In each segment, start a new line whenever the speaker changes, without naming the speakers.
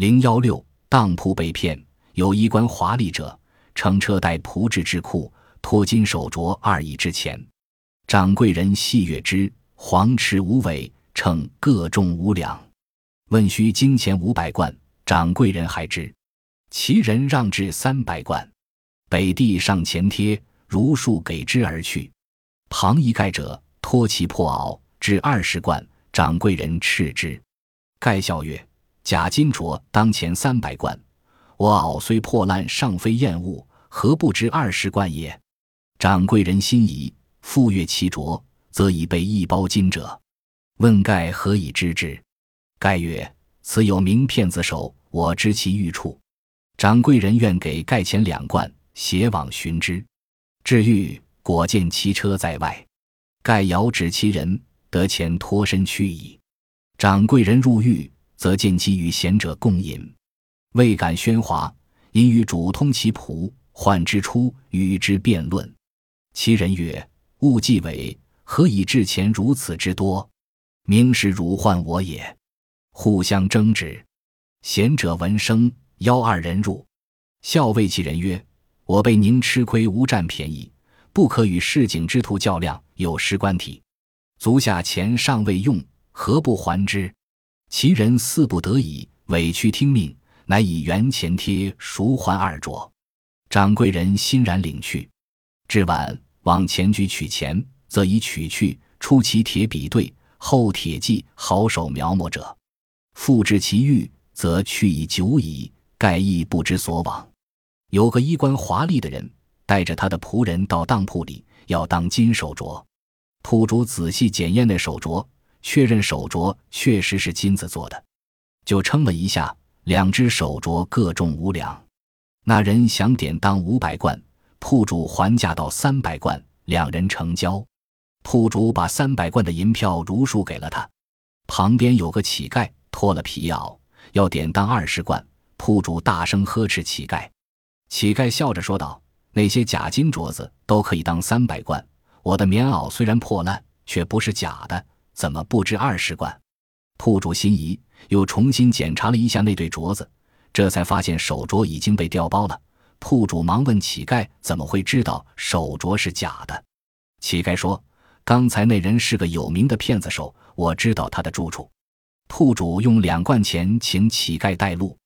零幺六当铺被骗，有衣冠华丽者，乘车带仆至之库，托金手镯二亿之钱。掌柜人细阅之，黄池无尾，称各重五两。问需金钱五百贯，掌柜人还之。其人让至三百贯，北地上前贴，如数给之而去。旁一盖者托其破袄至二十贯，掌柜人斥之。盖笑曰：“假金镯当前三百贯，我袄虽破烂，尚非厌恶，何不值二十贯也？”掌柜人心疑，复阅其镯，则已被一包金者。问盖何以知之？盖曰：“此有名骗子手，我知其欲处。”掌柜人愿给盖钱两贯，携往寻之。至狱，果见其车在外，盖遥指其人，得钱脱身去矣。掌柜人入狱，则见其与贤者共饮，未敢喧哗，因与主通其仆，唤之出，与之辩论。其人曰：“勿计伪，何以至钱如此之多？明是汝唤我也。”互相争执。贤者闻声。邀二人入，校尉其人曰：“我被您吃亏，无占便宜，不可与市井之徒较量，有失官体。足下钱尚未用，何不还之？”其人似不得已，委屈听命，乃以元钱贴赎还二镯。掌柜人欣然领去。至晚，往前局取钱，则已取去，出其铁笔对，后铁骑好手描摹者，复至其玉，则去已久矣。盖亦不知所往。有个衣冠华丽的人带着他的仆人到当铺里，要当金手镯。铺主仔细检验那手镯，确认手镯确实是金子做的，就称了一下，两只手镯各重五两。那人想典当五百贯，铺主还价到三百贯，两人成交。铺主把三百贯的银票如数给了他。旁边有个乞丐脱了皮袄，要典当二十贯。铺主大声呵斥乞丐，乞丐笑着说道：“那些假金镯子都可以当三百贯，我的棉袄虽然破烂，却不是假的，怎么不值二十贯？”铺主心疑，又重新检查了一下那对镯子，这才发现手镯已经被调包了。铺主忙问乞丐：“怎么会知道手镯是假的？”乞丐说：“刚才那人是个有名的骗子手，我知道他的住处。”铺主用两贯钱请乞丐带路。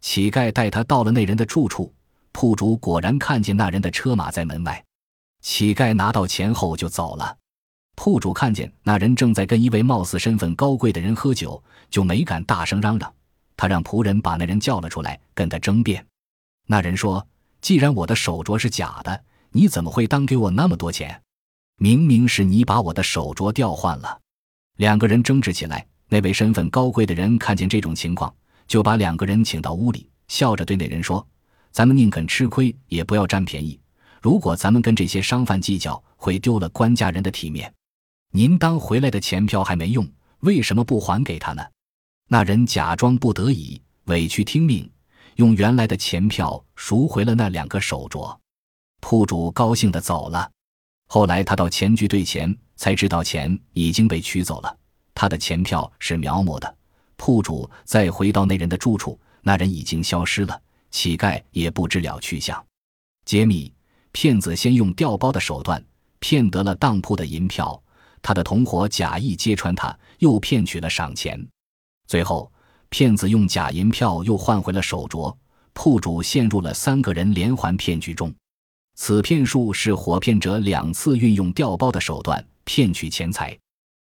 乞丐带他到了那人的住处，铺主果然看见那人的车马在门外。乞丐拿到钱后就走了。铺主看见那人正在跟一位貌似身份高贵的人喝酒，就没敢大声嚷嚷。他让仆人把那人叫了出来，跟他争辩。那人说：“既然我的手镯是假的，你怎么会当给我那么多钱？明明是你把我的手镯调换了。”两个人争执起来。那位身份高贵的人看见这种情况。就把两个人请到屋里，笑着对那人说：“咱们宁肯吃亏，也不要占便宜。如果咱们跟这些商贩计较，会丢了官家人的体面。您当回来的钱票还没用，为什么不还给他呢？”那人假装不得已，委屈听命，用原来的钱票赎回了那两个手镯。铺主高兴地走了。后来他到钱局兑钱，才知道钱已经被取走了，他的钱票是描摹的。铺主再回到那人的住处，那人已经消失了，乞丐也不知了去向。揭秘：骗子先用调包的手段骗得了当铺的银票，他的同伙假意揭穿他，又骗取了赏钱。最后，骗子用假银票又换回了手镯，铺主陷入了三个人连环骗局中。此骗术是火骗者两次运用调包的手段骗取钱财。